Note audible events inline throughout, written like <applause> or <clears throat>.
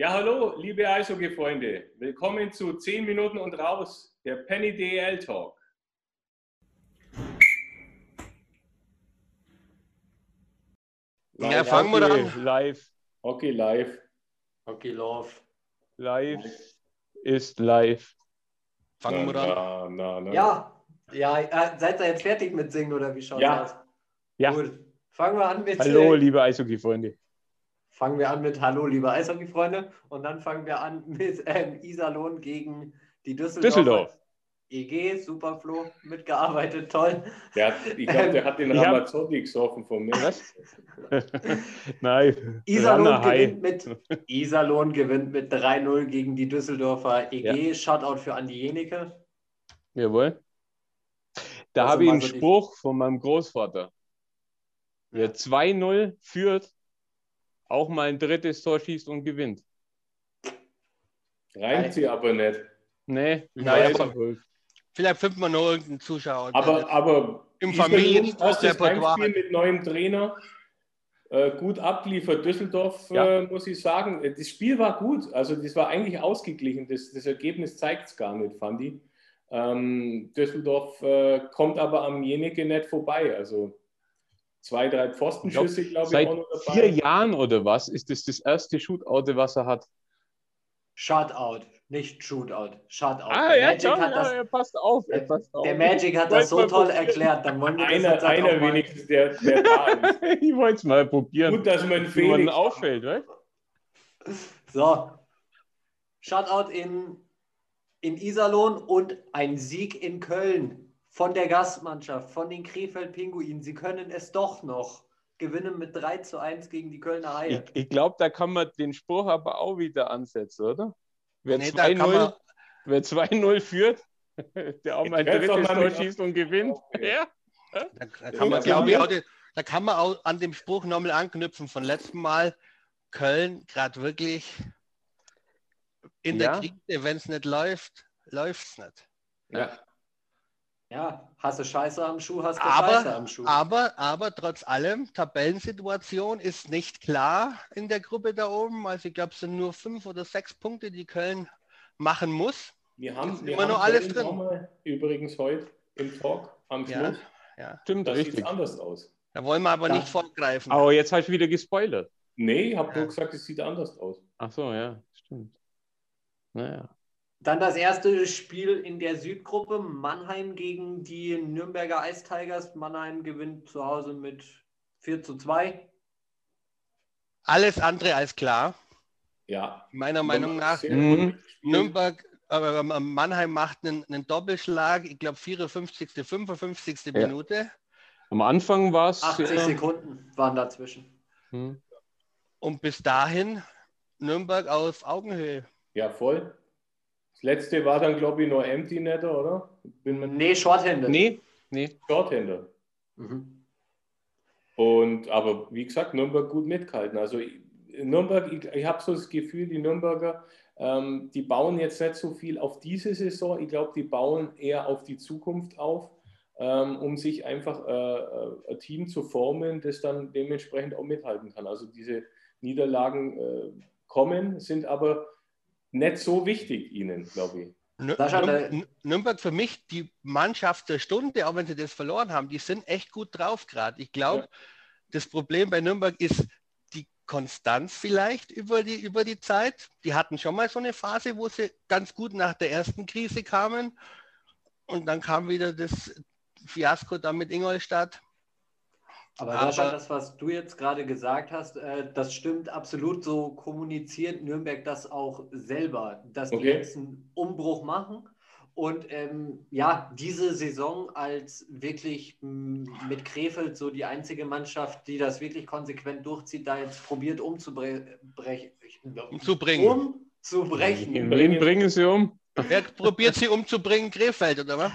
Ja, hallo, liebe Eishockey-Freunde. Willkommen zu 10 Minuten und raus, der Penny DL Talk. Ja, fangen wir an. Live. Hockey live. Hockey love. Live ist live. Fangen wir an. Na, na. Ja, ja, äh, seid ihr jetzt fertig mit Singen oder wie schaut ja. aus? Ja. Gut. Fangen wir an mit. Hallo, liebe Eishockey-Freunde. Fangen wir an mit Hallo, liebe Eishockey-Freunde. Und dann fangen wir an mit ähm, Iserlohn gegen die Düsseldorf. Düsseldorf. EG, Superflo, mitgearbeitet, toll. Der, ich glaube, der hat den Ramazzotti gesoffen von mir. Was? <laughs> Nein. Iserlohn gewinnt, mit, Iserlohn gewinnt mit 3-0 gegen die Düsseldorfer EG. Ja. Shoutout für Andi Jenike. Jawohl. Da also habe ich einen Spruch von meinem Großvater. Wer 2-0 führt, auch mal ein drittes Tor schießt und gewinnt. Reimt sie aber nicht. Nee, naja, vielleicht findet man noch irgendeinen Zuschauer. Aber, aber im Familien das Spiel mit neuem Trainer äh, gut abgeliefert. Düsseldorf, ja. äh, muss ich sagen, das Spiel war gut. Also das war eigentlich ausgeglichen. Das, das Ergebnis zeigt es gar nicht, fand ich. Ähm, Düsseldorf äh, kommt aber am Jenike nicht vorbei. Also zwei, drei Pfostenschüsse, glaube ich, seit auch noch dabei. vier Jahren oder was ist das das erste Shootout, was er hat? Shutout, nicht Shootout. Shutout. Ah, der ja, Magic schon, hat das, ja, passt auf, der, passt auf. Der Magic hat das so toll erklärt. Dann wollen wir einer, das einer wenigstens, der, der <laughs> da ist. ich wollte es mal probieren. Gut, dass man Felix auffällt, right? So. Shutout in, in Iserlohn und ein Sieg in Köln von der Gastmannschaft, von den Krefeld-Pinguinen. Sie können es doch noch gewinnen mit 3 zu 1 gegen die Kölner Haie. Ich, ich glaube, da kann man den Spruch aber auch wieder ansetzen, oder? Wer nee, 2-0 führt, <laughs> der auch mal ein drittes Tor schießt und gewinnt. <laughs> Ja. Da, da, kann man, glaube ich, auch da kann man auch an dem Spruch nochmal anknüpfen von letztem Mal. Köln gerade wirklich in ja. der Krise, wenn es nicht läuft, läuft es nicht. Ja. Ja, hast du Scheiße am Schuh, hast du aber, Scheiße am Schuh. Aber, aber trotz allem, Tabellensituation ist nicht klar in der Gruppe da oben. Also ich glaube, es sind nur fünf oder sechs Punkte, die Köln machen muss. Wir haben wir immer haben noch alles drin. Übrigens heute im Talk am Schluss. Ja, ja. Stimmt, das richtig. sieht anders aus. Da wollen wir aber da. nicht vorgreifen. Aber jetzt hast du wieder gespoilert. Nee, ich habe ja. nur gesagt, es sieht anders aus. Ach so, ja, stimmt. Naja. Dann das erste Spiel in der Südgruppe, Mannheim gegen die Nürnberger Ice Tigers. Mannheim gewinnt zu Hause mit 4 zu 2. Alles andere als klar. Ja. Meiner Meinung nach. Mhm. Nürnberg, äh, Mannheim macht einen, einen Doppelschlag, ich glaube 54., 55. Ja. Minute. Am Anfang war es. 80 äh, Sekunden waren dazwischen. Mhm. Und bis dahin Nürnberg auf Augenhöhe. Ja, voll. Das letzte war dann, glaube ich, nur Empty Netter, oder? Bin nee, Shorthänder. Nee, nee. Shorthänder. Mhm. Und, aber wie gesagt, Nürnberg gut mitgehalten. Also Nürnberg, ich, ich habe so das Gefühl, die Nürnberger, ähm, die bauen jetzt nicht so viel auf diese Saison. Ich glaube, die bauen eher auf die Zukunft auf, ähm, um sich einfach äh, äh, ein Team zu formen, das dann dementsprechend auch mithalten kann. Also diese Niederlagen äh, kommen, sind aber nicht so wichtig ihnen, glaube ich. Nürnberg für mich die Mannschaft der Stunde, auch wenn sie das verloren haben, die sind echt gut drauf gerade. Ich glaube, ja. das Problem bei Nürnberg ist die Konstanz vielleicht über die, über die Zeit. Die hatten schon mal so eine Phase, wo sie ganz gut nach der ersten Krise kamen und dann kam wieder das Fiasko da mit Ingolstadt. Aber, Aber Sascha, das, was du jetzt gerade gesagt hast, äh, das stimmt absolut. So kommuniziert Nürnberg das auch selber, dass okay. die jetzt einen Umbruch machen. Und ähm, ja, diese Saison als wirklich mit Krefeld so die einzige Mannschaft, die das wirklich konsequent durchzieht, da jetzt probiert umzubrechen. Umzubringen. Umzubrechen. Wen bringen sie um? Wer probiert sie umzubringen? Krefeld, oder was?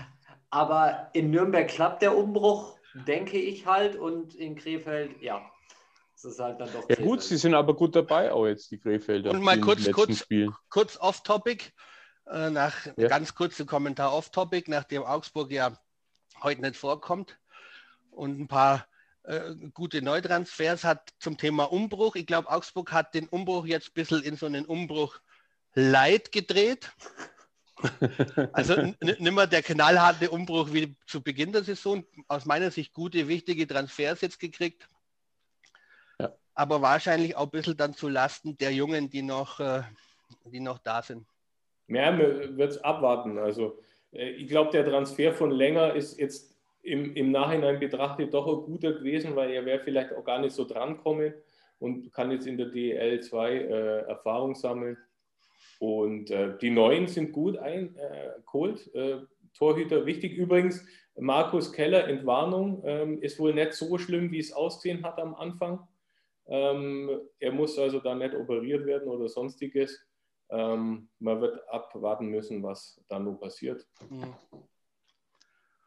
Aber in Nürnberg klappt der Umbruch denke ich halt. Und in Krefeld, ja, das ist halt dann doch. Ja, gut, sie sind aber gut dabei, auch jetzt die Krefelder. Und mal kurz, kurz, kurz off-topic, äh, nach ja. ganz kurzen Kommentar off-topic, nachdem Augsburg ja heute nicht vorkommt und ein paar äh, gute Neutransfers hat zum Thema Umbruch. Ich glaube, Augsburg hat den Umbruch jetzt ein bisschen in so einen Umbruch Light gedreht. Also nicht mehr der knallharte Umbruch wie zu Beginn der Saison. Aus meiner Sicht gute, wichtige Transfers jetzt gekriegt. Ja. Aber wahrscheinlich auch ein bisschen dann zu Lasten der Jungen, die noch, äh, die noch da sind. Ja, wird es abwarten. Also äh, ich glaube, der Transfer von Länger ist jetzt im, im Nachhinein betrachtet doch ein guter gewesen, weil er wäre vielleicht auch gar nicht so drankommen und kann jetzt in der DL 2 äh, Erfahrung sammeln. Und äh, die Neuen sind gut eingeholt. Äh, äh, Torhüter wichtig. Übrigens, Markus Keller, Entwarnung, ähm, ist wohl nicht so schlimm, wie es aussehen hat am Anfang. Ähm, er muss also da nicht operiert werden oder sonstiges. Ähm, man wird abwarten müssen, was da noch passiert. Mhm.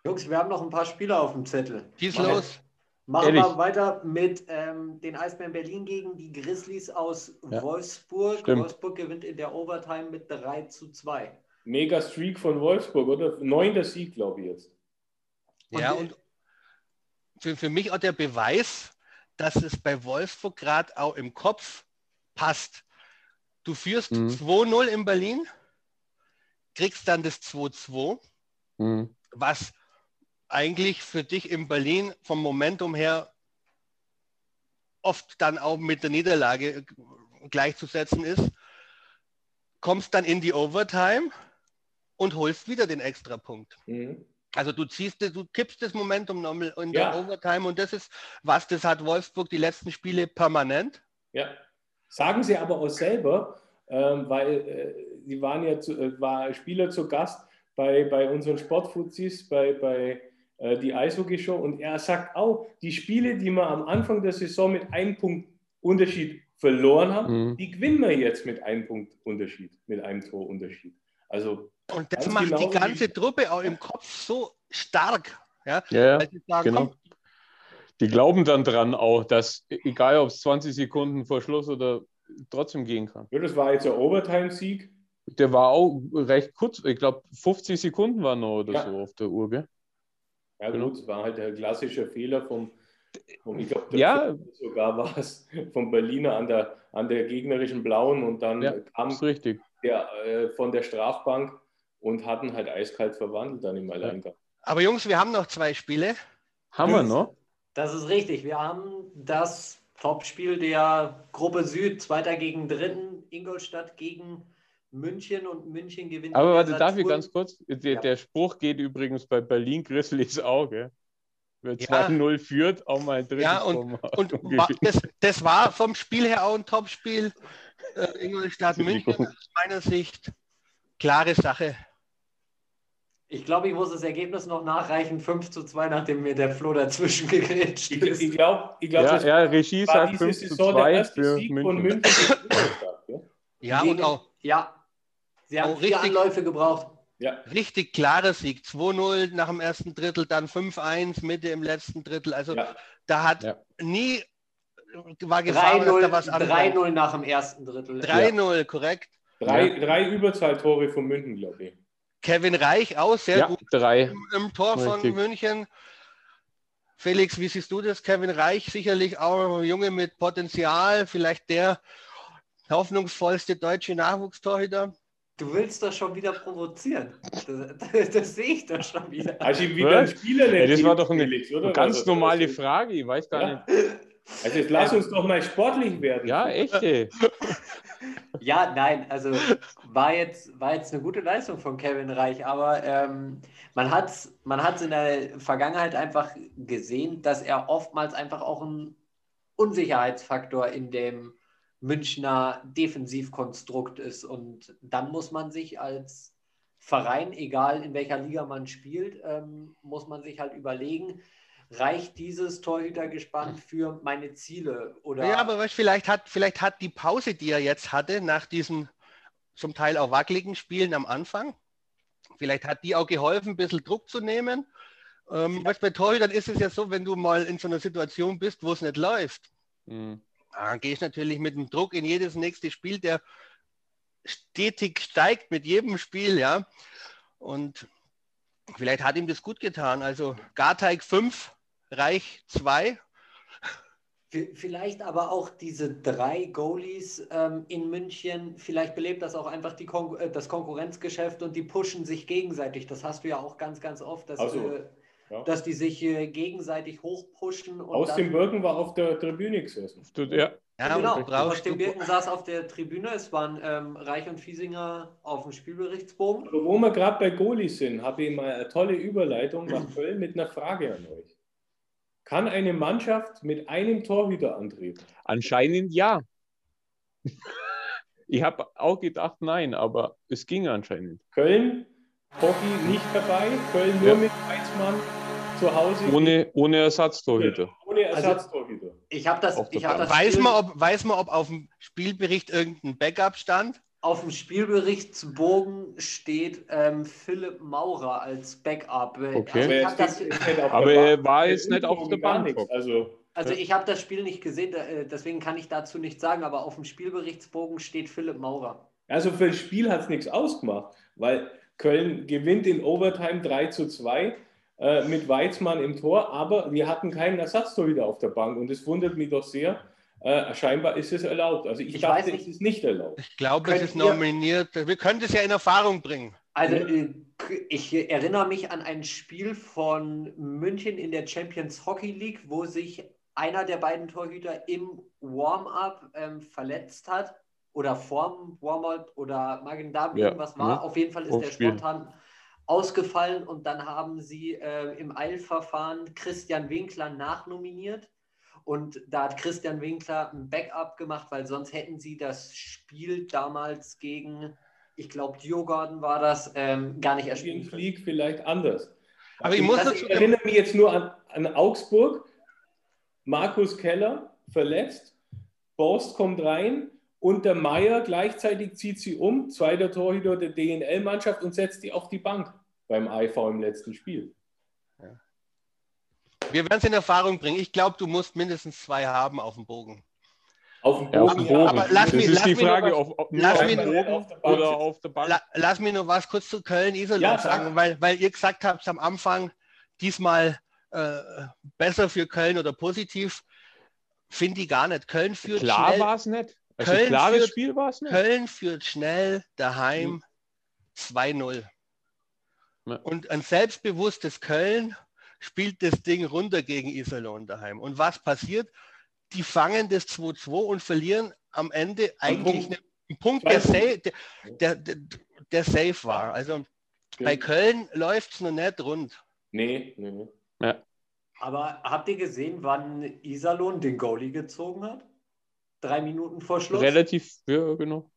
Jungs, wir haben noch ein paar Spieler auf dem Zettel. Schieß los. Machen Ehrlich? wir weiter mit ähm, den Eisbären Berlin gegen die Grizzlies aus ja. Wolfsburg. Stimmt. Wolfsburg gewinnt in der Overtime mit 3 zu 2. Mega Streak von Wolfsburg, oder? Neunter Sieg, glaube ich jetzt. Und ja, und für, für mich auch der Beweis, dass es bei Wolfsburg gerade auch im Kopf passt. Du führst mhm. 2-0 in Berlin, kriegst dann das 2-2, mhm. was eigentlich für dich in Berlin vom Momentum her oft dann auch mit der Niederlage gleichzusetzen ist, kommst dann in die Overtime und holst wieder den Extrapunkt. Mhm. Also du ziehst, du kippst das Momentum nochmal in ja. der Overtime und das ist was, das hat Wolfsburg die letzten Spiele permanent. Ja, sagen sie aber auch selber, ähm, weil äh, die waren ja zu, äh, war Spieler zu Gast bei, bei unseren Sportfuzis, bei, bei die Eishockey-Show. Und er sagt auch, die Spiele, die wir am Anfang der Saison mit einem Punkt Unterschied verloren haben, mhm. die gewinnen wir jetzt mit einem Punkt Unterschied, mit einem Torunterschied. Also und das macht genau die ganze Truppe auch im Kopf so stark. Ja, ja, ja sagen, genau. Komm, die glauben dann dran auch, dass egal ob es 20 Sekunden vor Schluss oder trotzdem gehen kann. Ja, das war jetzt ein Overtime-Sieg. Der war auch recht kurz, ich glaube 50 Sekunden waren noch oder ja. so auf der Uhr, gell? Ja genau. gut, es war halt der klassische Fehler vom, vom ich glaube, ja. sogar war es vom Berliner an der, an der gegnerischen Blauen und dann ja, kam der äh, von der Strafbank und hatten halt eiskalt verwandelt dann im Alleingang. Aber Jungs, wir haben noch zwei Spiele. Haben wir noch? Das ist richtig. Wir haben das Topspiel der Gruppe Süd, Zweiter gegen Dritten, Ingolstadt gegen München und München gewinnt. Aber warte, darf ich ganz kurz? Der, ja. der, Spruch geht übrigens bei Berlin Grizzlies auch, gell? Wer 2-0 ja. führt, auch mal ein drittes Ja, und, <laughs> und das, das, war vom Spiel her auch ein Topspiel. Äh, Ingolstadt München aus meiner Sicht. Klare Sache. Ich glaube, ich muss das Ergebnis noch nachreichen. 5 zu 2, nachdem mir der Flo dazwischen <laughs> gegrätscht ist. Ich, glaube, ich glaub, ja, ja, Regie sagt 5 zu 2 für München. München ja, und auch, ja, Sie haben vier richtig, Anläufe gebraucht. Ja. Richtig klarer Sieg. 2-0 nach dem ersten Drittel, dann 5-1 Mitte im letzten Drittel. Also ja. da hat ja. nie war Gefahr, dass da was 3-0 nach dem ersten Drittel. 3-0, korrekt. Drei, drei Überzahltore von München, glaube ich. Kevin Reich auch sehr gut drei. Im, im Tor Richtig. von München. Felix, wie siehst du das? Kevin Reich sicherlich auch ein Junge mit Potenzial, vielleicht der hoffnungsvollste deutsche Nachwuchstorhüter. Du willst doch schon wieder provozieren. Das, das, das sehe ich doch schon wieder. Also wieder ein Spieler ja, Das war doch eine Felix, ganz normale Frage. Ich weiß gar ja. nicht. Also jetzt lass uns doch mal sportlich werden. Ja, echt. Ey. Ja, nein, also war jetzt, war jetzt eine gute Leistung von Kevin Reich, aber ähm, man hat es man hat's in der Vergangenheit einfach gesehen, dass er oftmals einfach auch ein Unsicherheitsfaktor in dem Münchner Defensivkonstrukt ist. Und dann muss man sich als Verein, egal in welcher Liga man spielt, ähm, muss man sich halt überlegen, reicht dieses Torhütergespann für meine Ziele? Oder ja, aber was, vielleicht, hat, vielleicht hat die Pause, die er jetzt hatte, nach diesen zum Teil auch wackeligen Spielen am Anfang, vielleicht hat die auch geholfen, ein bisschen Druck zu nehmen. Ähm, was bei Torhütern ist es ja so, wenn du mal in so einer Situation bist, wo es nicht läuft, mhm. Dann gehst du natürlich mit dem Druck in jedes nächste Spiel, der stetig steigt mit jedem Spiel, ja. Und vielleicht hat ihm das gut getan. Also Garteig 5 Reich 2. Vielleicht aber auch diese drei Goalies ähm, in München, vielleicht belebt das auch einfach die Kon äh, das Konkurrenzgeschäft und die pushen sich gegenseitig. Das hast du ja auch ganz, ganz oft, dass, also, äh, ja. dass die sich äh, gegenseitig hochpushen. Aus dem Birken war auf der Tribüne gesessen. Ja. Ja, genau, aus dem Birken saß auf der Tribüne. Es waren ähm, Reich und Fiesinger auf dem Spielberichtsbogen. wo wir gerade bei Goalies sind, habe ich mal eine tolle Überleitung nach <clears throat> Köln mit einer Frage an euch. Kann eine Mannschaft mit einem Torhüter antreten? Anscheinend ja. <laughs> ich habe auch gedacht, nein, aber es ging anscheinend. Köln, Hockey nicht dabei, Köln nur ja. mit Weizmann zu Hause. Ohne, ohne Ersatztorhüter. Ohne also, Ersatztorhüter. Also, ich habe das, ich hab das weiß, man, ob, weiß man, ob auf dem Spielbericht irgendein Backup stand? Auf dem Spielberichtsbogen steht ähm, Philipp Maurer als Backup. Okay. Also das, aber er war jetzt nicht auf der Bank. Also, also ich habe das Spiel nicht gesehen, äh, deswegen kann ich dazu nichts sagen, aber auf dem Spielberichtsbogen steht Philipp Maurer. Also für das Spiel hat es nichts ausgemacht, weil Köln gewinnt in Overtime 3 zu 2 äh, mit Weizmann im Tor, aber wir hatten keinen Ersatztorhüter auf der Bank und es wundert mich doch sehr, äh, scheinbar ist es erlaubt. Also ich, ich dachte, es ist nicht erlaubt. Ich glaube, es ist nominiert. Wir können es ja in Erfahrung bringen. Also äh, ich erinnere mich an ein Spiel von München in der Champions Hockey League, wo sich einer der beiden Torhüter im Warm-up ähm, verletzt hat oder vorm Warm-up oder Magen-Darm ja. irgendwas war. Ja. Auf jeden Fall ist der spontan ausgefallen und dann haben sie äh, im Eilverfahren Christian Winkler nachnominiert und da hat Christian Winkler ein Backup gemacht, weil sonst hätten sie das Spiel damals gegen, ich glaube, Djurgården war das, ähm, gar nicht erspielen können. Flieg vielleicht anders. Aber ich, muss ich erinnere mich jetzt nur an, an Augsburg. Markus Keller verletzt, Borst kommt rein und der Meier gleichzeitig zieht sie um, zweiter Torhüter der DNL-Mannschaft und setzt die auf die Bank beim IV im letzten Spiel. Wir werden es in Erfahrung bringen. Ich glaube, du musst mindestens zwei haben auf dem Bogen. Auf dem Bogen, ja, auf dem Bogen. Aber lass das mich, ist die Frage, was, ob, ob lass mich Bogen oder auf der Bank. La, lass mich noch was kurz zu Köln-Iserlohn ja, sagen, weil, weil ihr gesagt habt am Anfang, diesmal äh, besser für Köln oder positiv. Finde ich gar nicht. Köln führt Klar war es nicht. Also Köln klares führt, Spiel war es nicht. Köln führt schnell daheim hm. 2-0. Ja. Und ein selbstbewusstes Köln spielt das Ding runter gegen Iserlohn daheim. Und was passiert? Die fangen das 2-2 und verlieren am Ende eigentlich Punkt. einen Punkt, der, safe, der, der, der, safe war. Also ja. bei Köln läuft es noch nicht rund. Nee, nee, nee. Ja. Aber habt ihr gesehen, wann Iserlohn den Goalie gezogen hat? Drei Minuten vor Schluss? Relativ, ja, genau.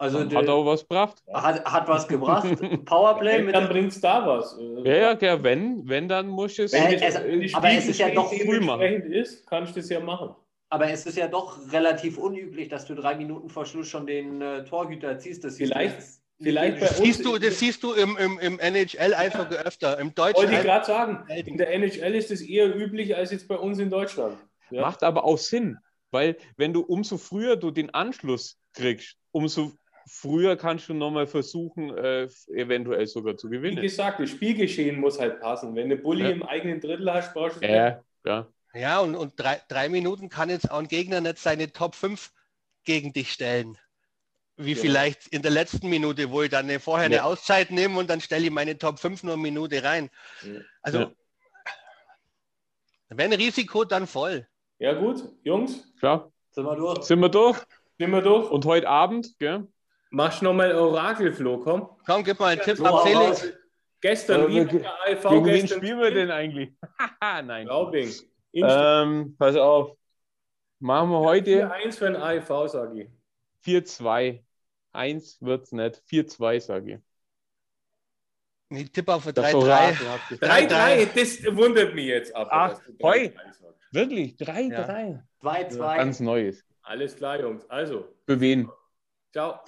Also hat der, auch was gebracht. Hat, hat was gebracht. <laughs> Powerplay. mit dann bringt es da was. Ja, ja, ja, wenn, wenn, dann muss es. Wenn, es, aber es ist ja doch früh machen. ist, kannst du das ja machen. Aber es ist ja doch relativ unüblich, dass du drei Minuten vor Schluss schon den äh, Torhüter ziehst. Das vielleicht, vielleicht das siehst du, das siehst du im, im, im NHL einfach öfter. Im Deutschen. Wollte ich gerade sagen. In der NHL ist es eher üblich als jetzt bei uns in Deutschland. Ja? Macht aber auch Sinn, weil wenn du umso früher du den Anschluss kriegst, umso früher kannst du nochmal versuchen, äh, eventuell sogar zu gewinnen. Wie gesagt, das Spielgeschehen muss halt passen. Wenn du Bulli ja. im eigenen Drittel hast, brauchst du ja, ja. ja, und, und drei, drei Minuten kann jetzt auch ein Gegner nicht seine Top 5 gegen dich stellen. Wie ja. vielleicht in der letzten Minute, wo ich dann vorher eine Auszeit nehme und dann stelle ich meine Top 5 nur eine Minute rein. Also, wenn Risiko, dann voll. Ja, gut, Jungs. Klar. Sind wir durch? Sind wir durch? Sind wir durch? Und heute Abend, gell? Mach nochmal Orakelfloh, komm. Komm, gib mal einen Tipp ab Felix. Gestern, äh, wie der AIV gegen wen spielen wir denn eigentlich? <laughs> Nein. Glaubing. Ähm, pass auf. Machen wir heute. 4-1 für den AIV, sage ich. 4-2. 1 wird es nicht. 4-2, sage ich. Ich tippe auf 3-3. 3-3, das wundert mich jetzt ab. Ach, heu. Wirklich? 3-3. 2-2. Ganz Neues. Alles klar, Jungs. Also. Für wen? Ciao.